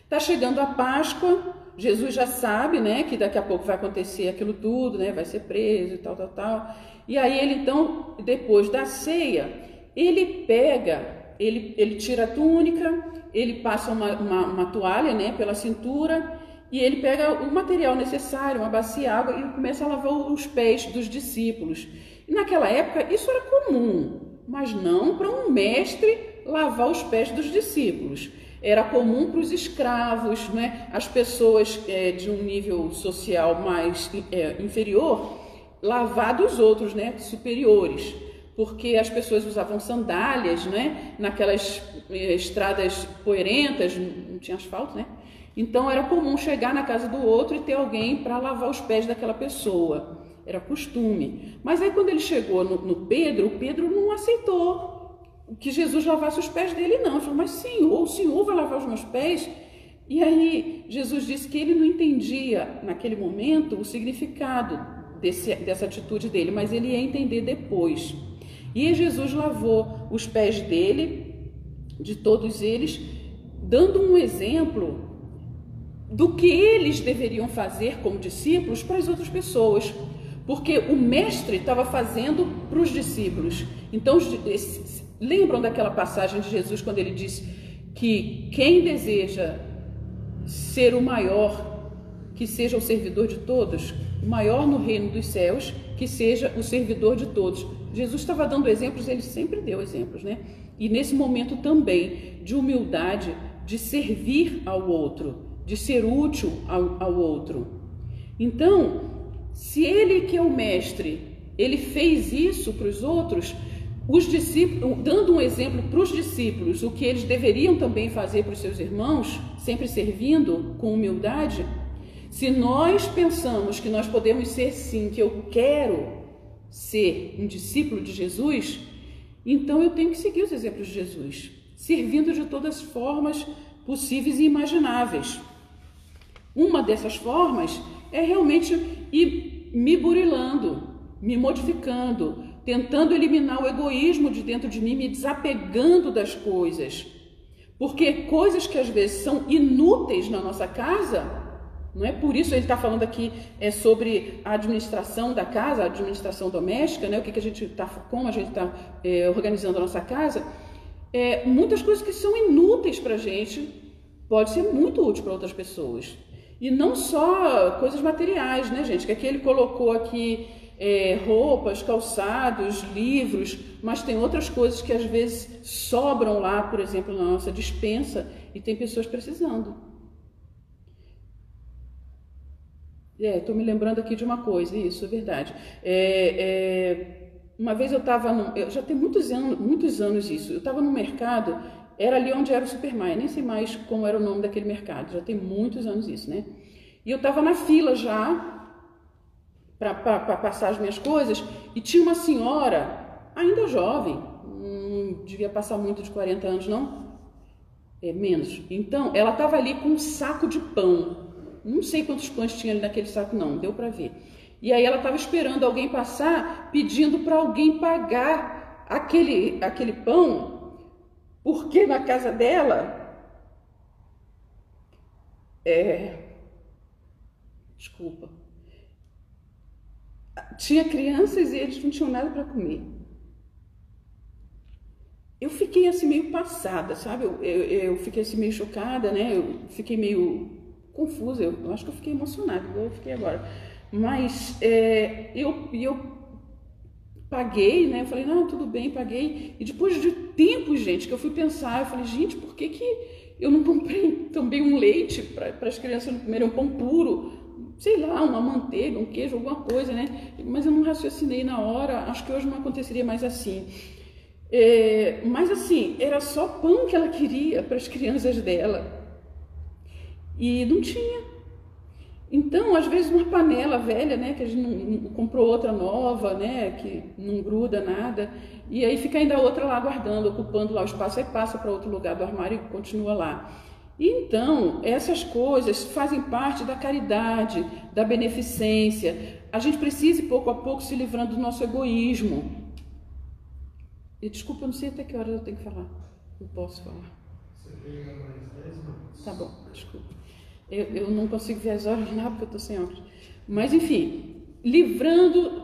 Está chegando a Páscoa, Jesus já sabe, né, que daqui a pouco vai acontecer aquilo tudo, né, vai ser preso e tal, tal, tal. E aí ele então, depois da ceia, ele pega, ele, ele tira a túnica, ele passa uma, uma, uma toalha, né, pela cintura e ele pega o material necessário, uma bacia água e começa a lavar os pés dos discípulos. E naquela época isso era comum, mas não para um mestre lavar os pés dos discípulos. Era comum para os escravos, né? as pessoas é, de um nível social mais é, inferior, lavar dos outros, né? superiores. Porque as pessoas usavam sandálias, né? naquelas é, estradas poeirentas, não tinha asfalto, né? Então era comum chegar na casa do outro e ter alguém para lavar os pés daquela pessoa. Era costume. Mas aí quando ele chegou no, no Pedro, o Pedro não aceitou que Jesus lavasse os pés dele, não. Ele falou, mas Senhor, o Senhor vai lavar os meus pés? E aí Jesus disse que ele não entendia naquele momento o significado desse, dessa atitude dele, mas ele ia entender depois. E Jesus lavou os pés dele, de todos eles, dando um exemplo do que eles deveriam fazer como discípulos para as outras pessoas. Porque o mestre estava fazendo para os discípulos. Então, Lembram daquela passagem de Jesus quando ele diz que quem deseja ser o maior, que seja o servidor de todos, o maior no reino dos céus, que seja o servidor de todos. Jesus estava dando exemplos, ele sempre deu exemplos, né? E nesse momento também de humildade, de servir ao outro, de ser útil ao, ao outro. Então, se ele que é o mestre, ele fez isso para os outros, os discípulos, dando um exemplo para os discípulos, o que eles deveriam também fazer para os seus irmãos, sempre servindo com humildade, se nós pensamos que nós podemos ser sim, que eu quero ser um discípulo de Jesus, então eu tenho que seguir os exemplos de Jesus, servindo de todas as formas possíveis e imagináveis. Uma dessas formas é realmente ir me burilando, me modificando, tentando eliminar o egoísmo de dentro de mim, me desapegando das coisas. Porque coisas que às vezes são inúteis na nossa casa, não é por isso ele está falando aqui é sobre a administração da casa, a administração doméstica, né? O que, que a gente está, como a gente está é, organizando a nossa casa. É, muitas coisas que são inúteis para a gente pode ser muito útil para outras pessoas. E não só coisas materiais, né, gente? Que aqui ele colocou aqui é, roupas, calçados, livros, mas tem outras coisas que às vezes sobram lá, por exemplo, na nossa dispensa e tem pessoas precisando. É, estou me lembrando aqui de uma coisa, isso é verdade. É, é, uma vez eu estava, já tem muitos anos, muitos anos isso, eu estava no mercado, era ali onde era o Supermaia, nem sei mais como era o nome daquele mercado, já tem muitos anos isso, né? E eu estava na fila já, para passar as minhas coisas, e tinha uma senhora, ainda jovem, não devia passar muito de 40 anos, não? É, menos. Então, ela estava ali com um saco de pão. Não sei quantos pães tinha ali naquele saco, não, deu para ver. E aí ela estava esperando alguém passar, pedindo para alguém pagar aquele, aquele pão, porque na casa dela é, Desculpa. Tinha crianças e eles não tinham nada para comer. Eu fiquei assim meio passada, sabe? Eu, eu, eu, fiquei assim meio chocada, né? Eu fiquei meio confusa. Eu, eu acho que eu fiquei emocionada, igual eu fiquei agora. Mas é, eu, eu paguei, né? Eu falei, não, tudo bem, paguei. E depois de tempo, gente, que eu fui pensar, eu falei, gente, por que, que eu não comprei <laughs> também um leite para as crianças não comerem um pão puro? Sei lá, uma manteiga, um queijo, alguma coisa, né? Mas eu não raciocinei na hora, acho que hoje não aconteceria mais assim. É, mas assim, era só pão que ela <laughs> queria para as crianças dela. E não tinha. Então, às vezes, uma panela velha, né, que a gente não, não, comprou outra nova, né, que não gruda nada, e aí fica ainda outra lá guardando, ocupando lá o espaço, aí passa para outro lugar do armário e continua lá. Então, essas coisas fazem parte da caridade, da beneficência. A gente precisa, pouco a pouco, se livrando do nosso egoísmo. E desculpa, eu não sei até que horas eu tenho que falar. Eu posso falar. Você tem mais 10 minutos. Tá bom, desculpa. Eu, eu não consigo ver as horas lá porque eu estou sem óculos. Mas, enfim, livrando,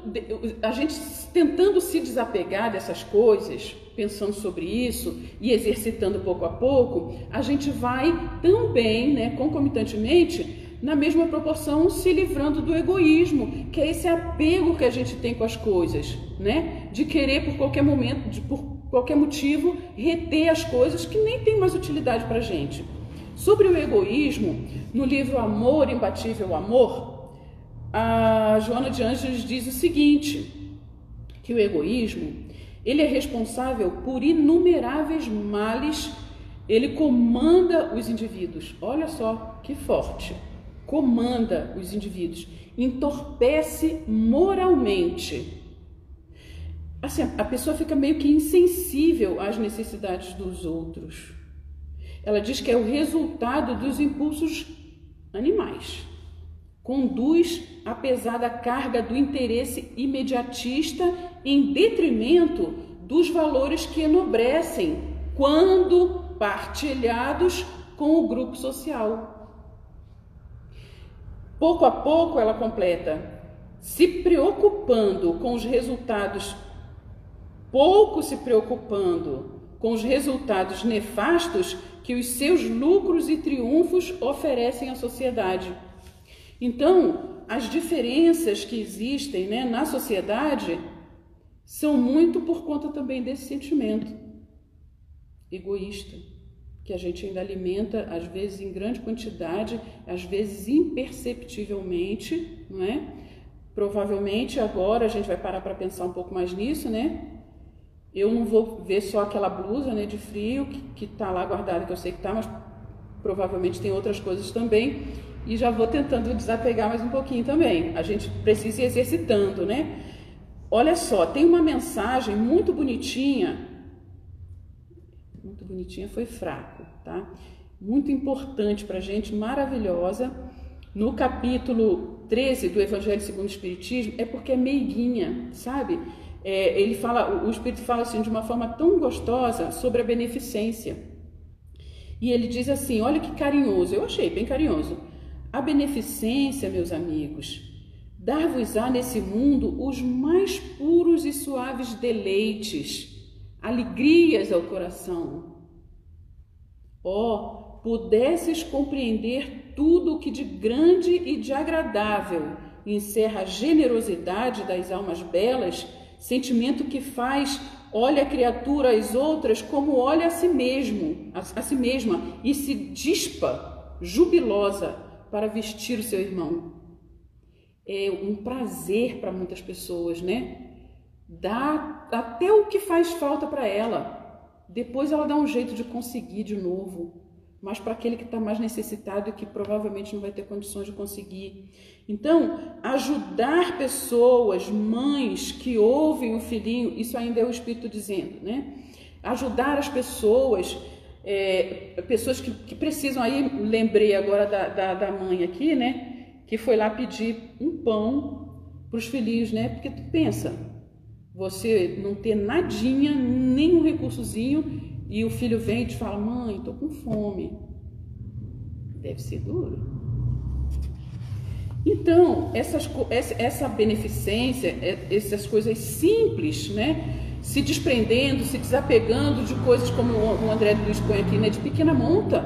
a gente tentando se desapegar dessas coisas, pensando sobre isso e exercitando pouco a pouco, a gente vai também, né, concomitantemente, na mesma proporção, se livrando do egoísmo, que é esse apego que a gente tem com as coisas, né? De querer por qualquer momento, de, por qualquer motivo, reter as coisas que nem tem mais utilidade para a gente. Sobre o egoísmo, no livro Amor, Imbatível Amor, a Joana de Anjos diz o seguinte, que o egoísmo, ele é responsável por inumeráveis males, ele comanda os indivíduos. Olha só que forte. Comanda os indivíduos, entorpece moralmente. Assim, a pessoa fica meio que insensível às necessidades dos outros. Ela diz que é o resultado dos impulsos animais. Conduz a pesada carga do interesse imediatista em detrimento dos valores que enobrecem quando partilhados com o grupo social. Pouco a pouco, ela completa, se preocupando com os resultados, pouco se preocupando com os resultados nefastos que os seus lucros e triunfos oferecem à sociedade. Então, as diferenças que existem né, na sociedade são muito por conta também desse sentimento egoísta, que a gente ainda alimenta, às vezes em grande quantidade, às vezes imperceptivelmente, não é? Provavelmente agora a gente vai parar para pensar um pouco mais nisso, né? Eu não vou ver só aquela blusa né, de frio que está lá guardada, que eu sei que está, mas provavelmente tem outras coisas também. E já vou tentando desapegar mais um pouquinho também. A gente precisa ir exercitando, né? Olha só, tem uma mensagem muito bonitinha. Muito bonitinha, foi fraco, tá? Muito importante para gente, maravilhosa. No capítulo 13 do Evangelho segundo o Espiritismo, é porque é meiguinha, sabe? É, ele fala, o Espírito fala assim de uma forma tão gostosa sobre a beneficência. E ele diz assim: olha que carinhoso, eu achei bem carinhoso. A beneficência, meus amigos, dar-vos-á nesse mundo os mais puros e suaves deleites, alegrias ao coração. Ó, oh, pudesses compreender tudo o que de grande e de agradável encerra a generosidade das almas belas sentimento que faz olha a criatura às outras como olha a si mesmo, a, a si mesma e se dispa jubilosa para vestir o seu irmão. É um prazer para muitas pessoas, né? Dá até o que faz falta para ela. Depois ela dá um jeito de conseguir de novo mas para aquele que está mais necessitado e que provavelmente não vai ter condições de conseguir. Então, ajudar pessoas, mães que ouvem o filhinho, isso ainda é o Espírito dizendo, né? Ajudar as pessoas, é, pessoas que, que, precisam, aí lembrei agora da, da, da, mãe aqui, né? Que foi lá pedir um pão para os filhinhos, né? Porque tu pensa, você não ter nadinha, nem um recursozinho e o filho vem e te fala: Mãe, estou com fome. Deve ser duro. Então, essas, essa beneficência, é, essas coisas simples, né? Se desprendendo, se desapegando de coisas como o André Luiz põe aqui, né? De pequena monta,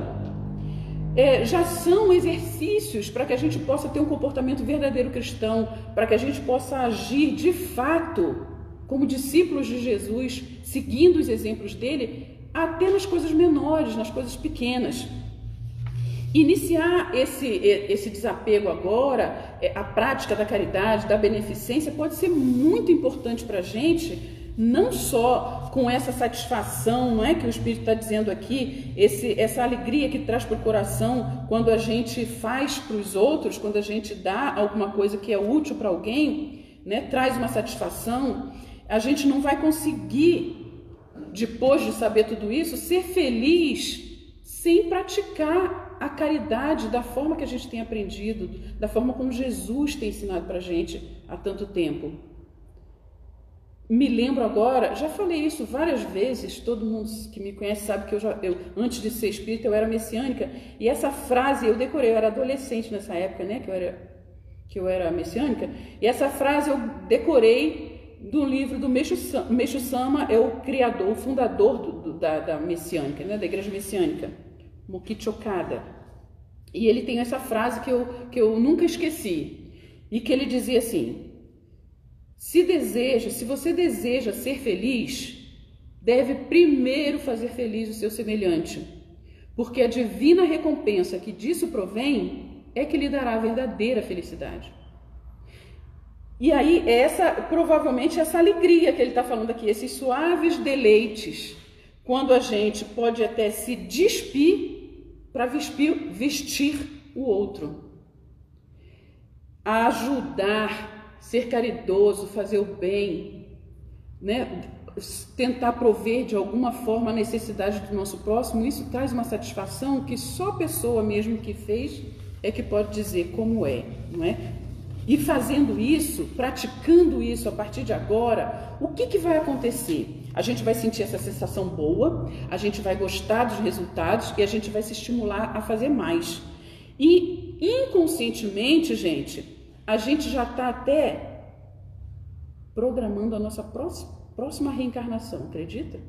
é, já são exercícios para que a gente possa ter um comportamento verdadeiro cristão, para que a gente possa agir de fato como discípulos de Jesus, seguindo os exemplos dele, até nas coisas menores, nas coisas pequenas. Iniciar esse, esse desapego agora, é, a prática da caridade, da beneficência, pode ser muito importante para a gente, não só com essa satisfação, não é que o Espírito está dizendo aqui, esse, essa alegria que traz para o coração quando a gente faz para os outros, quando a gente dá alguma coisa que é útil para alguém, né, traz uma satisfação, a gente não vai conseguir, depois de saber tudo isso, ser feliz sem praticar a caridade da forma que a gente tem aprendido, da forma como Jesus tem ensinado para a gente há tanto tempo. Me lembro agora, já falei isso várias vezes, todo mundo que me conhece sabe que eu, já, eu antes de ser espírita eu era messiânica, e essa frase eu decorei, eu era adolescente nessa época, né, que eu era, que eu era messiânica, e essa frase eu decorei do livro do Meixo Sama, é o criador, o fundador do, do, da, da messiânica, né, da igreja messiânica, Mokichi Okada. E ele tem essa frase que eu, que eu nunca esqueci, e que ele dizia assim: se deseja, se você deseja ser feliz, deve primeiro fazer feliz o seu semelhante, porque a divina recompensa que disso provém é que lhe dará a verdadeira felicidade. E aí, essa provavelmente essa alegria que ele está falando aqui, esses suaves deleites, quando a gente pode até se despir para vestir, vestir o outro, ajudar, ser caridoso, fazer o bem, né? tentar prover de alguma forma a necessidade do nosso próximo, isso traz uma satisfação que só a pessoa mesmo que fez é que pode dizer como é, não é? E fazendo isso, praticando isso a partir de agora, o que, que vai acontecer? A gente vai sentir essa sensação boa, a gente vai gostar dos resultados e a gente vai se estimular a fazer mais. E inconscientemente, gente, a gente já está até programando a nossa próxima, próxima reencarnação, acredita?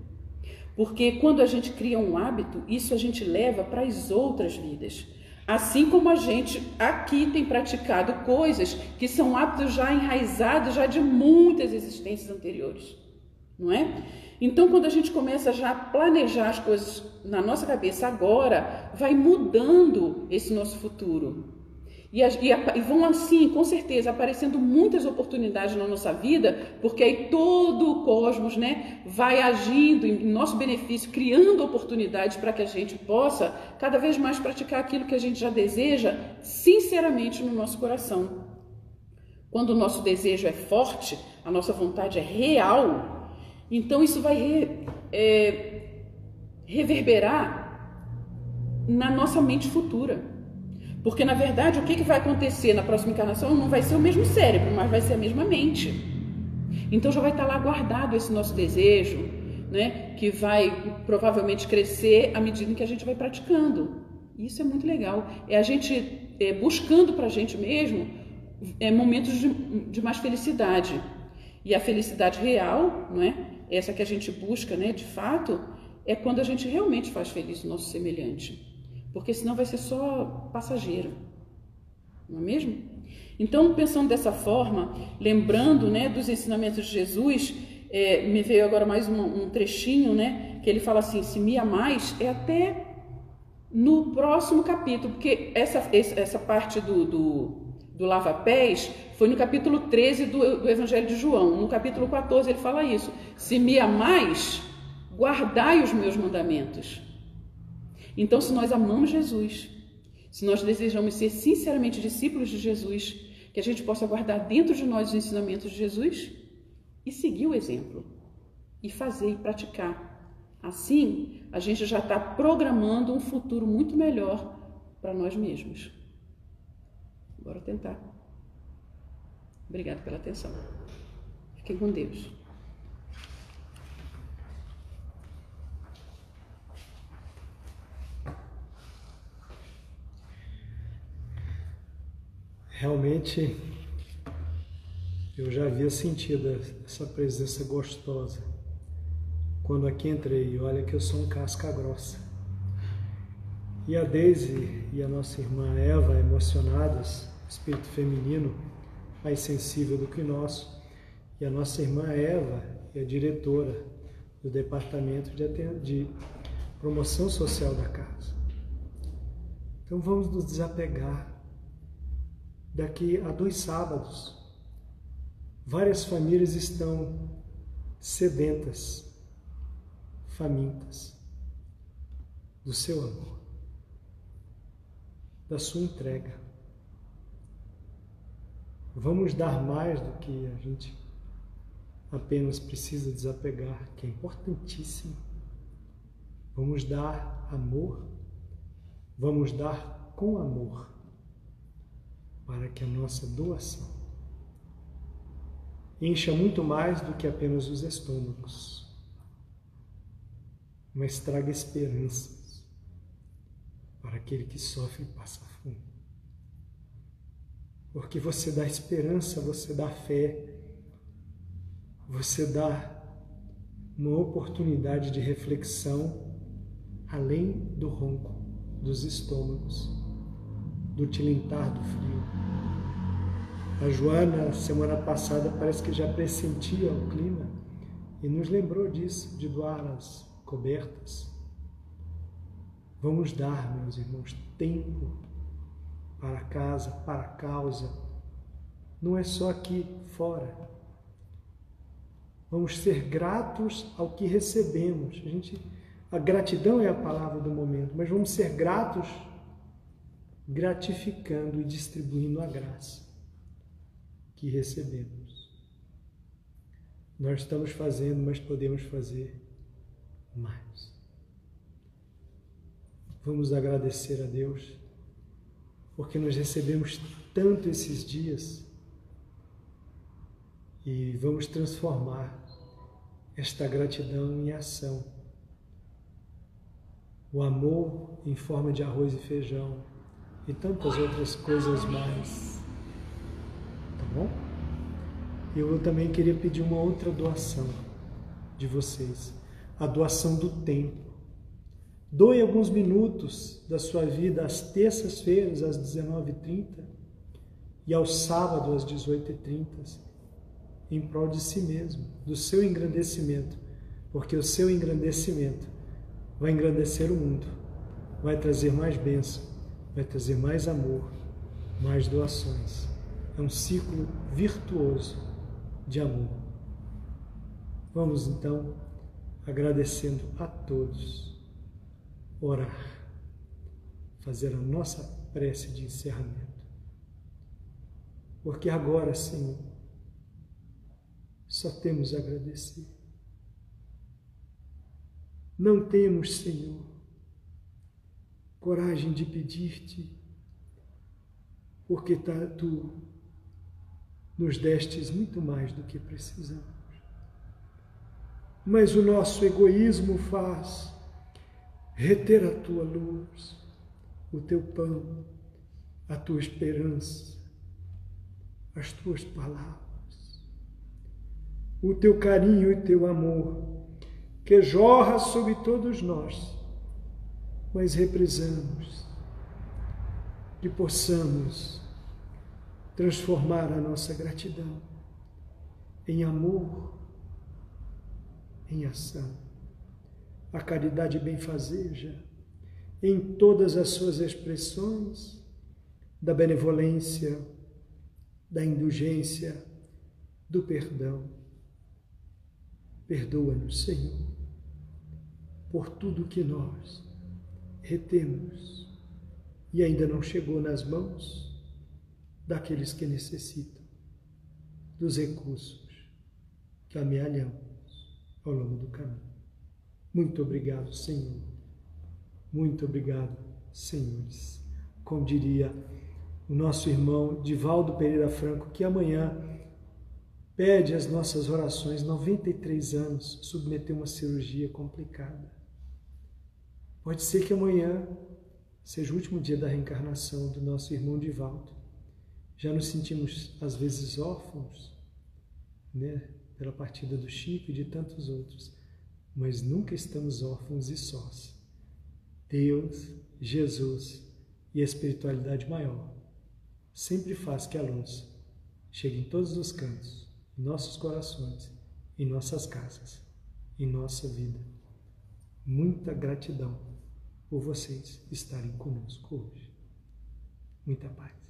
Porque quando a gente cria um hábito, isso a gente leva para as outras vidas. Assim como a gente aqui tem praticado coisas que são hábitos já enraizados já de muitas existências anteriores, não é? Então, quando a gente começa já a planejar as coisas na nossa cabeça agora, vai mudando esse nosso futuro. E, e, e, vão assim, com certeza, aparecendo muitas oportunidades na nossa vida, porque aí todo o cosmos né, vai agindo em nosso benefício, criando oportunidades para que a gente possa cada vez mais praticar aquilo que a gente já deseja, sinceramente, no nosso coração. Quando o nosso desejo é forte, a nossa vontade é real, então isso vai re, é, reverberar na nossa mente futura. Porque, na verdade, o que, que vai acontecer na próxima encarnação não vai ser o mesmo cérebro, mas vai ser a mesma mente. Então já vai estar lá guardado esse nosso desejo, né? Que vai provavelmente crescer à medida que a gente vai praticando. Isso é muito legal. É a gente é, buscando para a gente mesmo é, momentos de, de mais felicidade. E a felicidade real, não é? Essa que a gente busca, né? De fato, é quando a gente realmente faz feliz o nosso semelhante porque senão vai ser só passageiro, não é mesmo? Então, pensando dessa forma, lembrando né, dos ensinamentos de Jesus, é, me veio agora mais um, um trechinho, né, que ele fala assim: se me amais, é até no próximo capítulo, porque essa, essa parte do, do, do lava-pés foi no capítulo 13 do, do Evangelho de João. No capítulo 14 ele fala isso: se me amais, guardai os meus mandamentos. Então, se nós amamos Jesus, se nós desejamos ser sinceramente discípulos de Jesus, que a gente possa guardar dentro de nós os ensinamentos de Jesus e seguir o exemplo, e fazer e praticar. Assim, a gente já está programando um futuro muito melhor para nós mesmos. Bora tentar. Obrigado pela atenção. Fiquem com Deus. Realmente eu já havia sentido essa presença gostosa quando aqui entrei. Olha que eu sou um casca grossa. E a Daisy e a nossa irmã Eva, emocionadas, espírito feminino mais sensível do que nosso, e a nossa irmã Eva é diretora do departamento de, de promoção social da casa. Então vamos nos desapegar. Daqui a dois sábados, várias famílias estão sedentas, famintas do seu amor, da sua entrega. Vamos dar mais do que a gente apenas precisa desapegar, que é importantíssimo. Vamos dar amor, vamos dar com amor, para que a nossa doação encha muito mais do que apenas os estômagos, mas traga esperanças para aquele que sofre e passa fome. Porque você dá esperança, você dá fé, você dá uma oportunidade de reflexão além do ronco dos estômagos, do tilintar do frio. A Joana, semana passada, parece que já pressentia o clima e nos lembrou disso, de doar as cobertas. Vamos dar, meus irmãos, tempo para casa, para a causa. Não é só aqui fora Vamos ser gratos ao que recebemos. A gente, a gratidão é a palavra do momento, mas vamos ser gratos gratificando e distribuindo a graça que recebemos. Nós estamos fazendo, mas podemos fazer mais. Vamos agradecer a Deus, porque nós recebemos tanto esses dias e vamos transformar esta gratidão em ação. O amor em forma de arroz e feijão e tantas outras coisas mais. Tá bom? Eu também queria pedir uma outra doação de vocês, a doação do tempo. Doe alguns minutos da sua vida às terças-feiras às 19h30 e ao sábado às 18h30 em prol de si mesmo, do seu engrandecimento, porque o seu engrandecimento vai engrandecer o mundo, vai trazer mais bênção, vai trazer mais amor, mais doações. É um ciclo virtuoso de amor. Vamos então, agradecendo a todos, orar, fazer a nossa prece de encerramento. Porque agora, Senhor, só temos a agradecer. Não temos, Senhor, coragem de pedir-te, porque tá, tu nos destes muito mais do que precisamos. Mas o nosso egoísmo faz reter a tua luz, o teu pão, a tua esperança, as tuas palavras o teu carinho e teu amor, que jorra sobre todos nós, mas represamos que possamos transformar a nossa gratidão em amor, em ação, a caridade benfazeja em todas as suas expressões da benevolência, da indulgência, do perdão. Perdoa-nos, Senhor, por tudo que nós retemos e ainda não chegou nas mãos daqueles que necessitam dos recursos que amealhamos ao longo do caminho. Muito obrigado, Senhor. Muito obrigado, senhores. Como diria o nosso irmão Divaldo Pereira Franco, que amanhã pede as nossas orações, 93 anos, submeteu uma cirurgia complicada. Pode ser que amanhã seja o último dia da reencarnação do nosso irmão Divaldo. Já nos sentimos, às vezes, órfãos, né? Pela partida do Chico e de tantos outros, mas nunca estamos órfãos e sós. Deus, Jesus e a espiritualidade maior sempre faz que a luz chegue em todos os cantos, em nossos corações, em nossas casas, em nossa vida. Muita gratidão por vocês estarem conosco hoje. Muita paz.